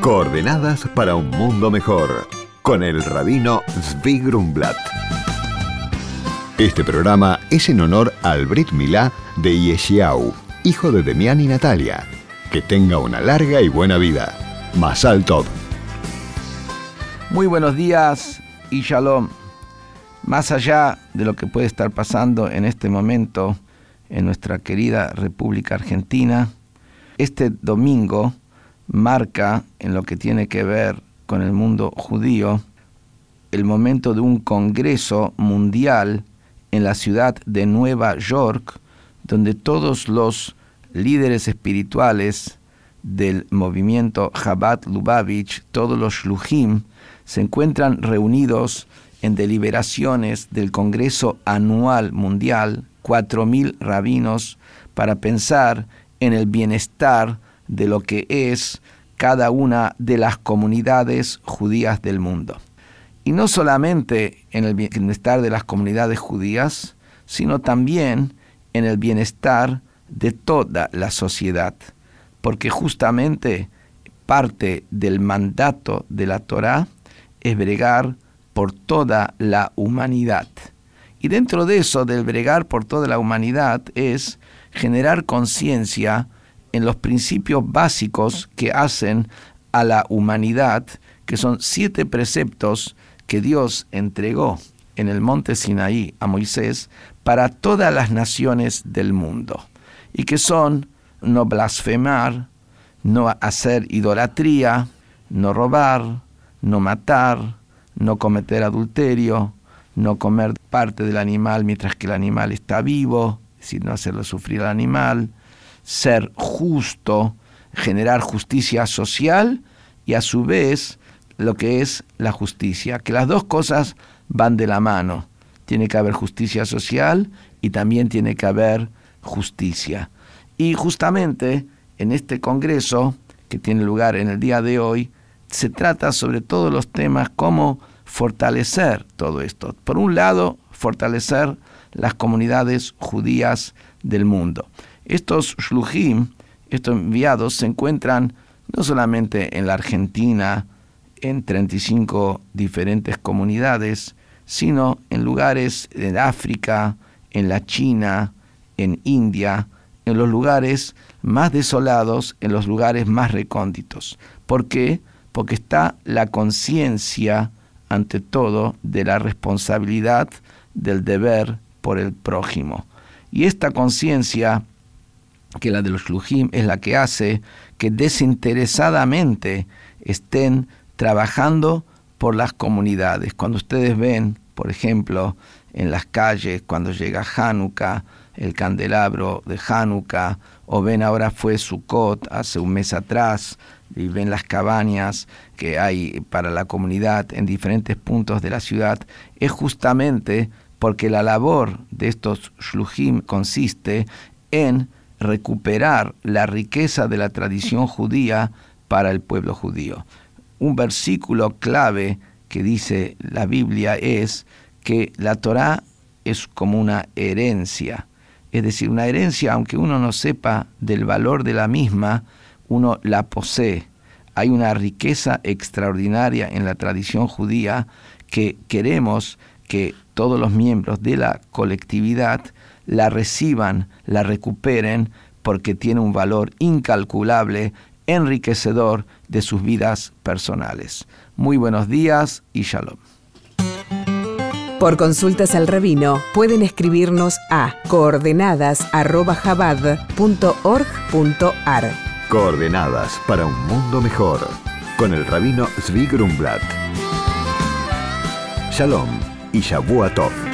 Coordenadas para un mundo mejor, con el rabino Zvi Grumblat. Este programa es en honor al Brit Milá de Yeshiau, hijo de Demián y Natalia. Que tenga una larga y buena vida. Masal Tov. Muy buenos días y shalom. Más allá de lo que puede estar pasando en este momento en nuestra querida República Argentina, este domingo marca en lo que tiene que ver con el mundo judío el momento de un congreso mundial en la ciudad de Nueva York, donde todos los líderes espirituales del movimiento Chabad Lubavitch, todos los Shluchim, se encuentran reunidos en deliberaciones del Congreso Anual Mundial, 4.000 rabinos, para pensar en el bienestar de lo que es cada una de las comunidades judías del mundo. Y no solamente en el bienestar de las comunidades judías, sino también en el bienestar de toda la sociedad, porque justamente parte del mandato de la Torá es bregar por toda la humanidad. Y dentro de eso, del bregar por toda la humanidad, es generar conciencia en los principios básicos que hacen a la humanidad, que son siete preceptos que Dios entregó en el monte Sinaí a Moisés para todas las naciones del mundo, y que son no blasfemar, no hacer idolatría, no robar, no matar, no cometer adulterio, no comer parte del animal mientras que el animal está vivo, es decir, no hacerlo sufrir al animal, ser justo, generar justicia social y a su vez lo que es la justicia, que las dos cosas van de la mano. Tiene que haber justicia social y también tiene que haber justicia. Y justamente en este Congreso, que tiene lugar en el día de hoy, se trata sobre todos los temas como fortalecer todo esto. Por un lado, fortalecer las comunidades judías del mundo. Estos shluchim, estos enviados, se encuentran no solamente en la Argentina, en 35 diferentes comunidades, sino en lugares en África, en la China, en India, en los lugares más desolados, en los lugares más recónditos. ¿Por qué? Porque está la conciencia ante todo de la responsabilidad del deber por el prójimo. Y esta conciencia, que la de los Lujim, es la que hace que desinteresadamente estén trabajando por las comunidades. Cuando ustedes ven, por ejemplo, en las calles, cuando llega Hanukkah, el candelabro de Hanukkah, o ven ahora fue Sukkot hace un mes atrás, y ven las cabañas que hay para la comunidad en diferentes puntos de la ciudad, es justamente porque la labor de estos shluchim consiste en recuperar la riqueza de la tradición judía para el pueblo judío. Un versículo clave que dice la Biblia es que la Torá es como una herencia, es decir, una herencia, aunque uno no sepa del valor de la misma, uno la posee. Hay una riqueza extraordinaria en la tradición judía que queremos que todos los miembros de la colectividad la reciban, la recuperen, porque tiene un valor incalculable, enriquecedor de sus vidas personales. Muy buenos días y shalom. Por consultas al rabino pueden escribirnos a coordenadasarrobajabad.org.ar. Coordenadas para un mundo mejor. Con el rabino Zvi Grumblat. Shalom y Shavuot Tov.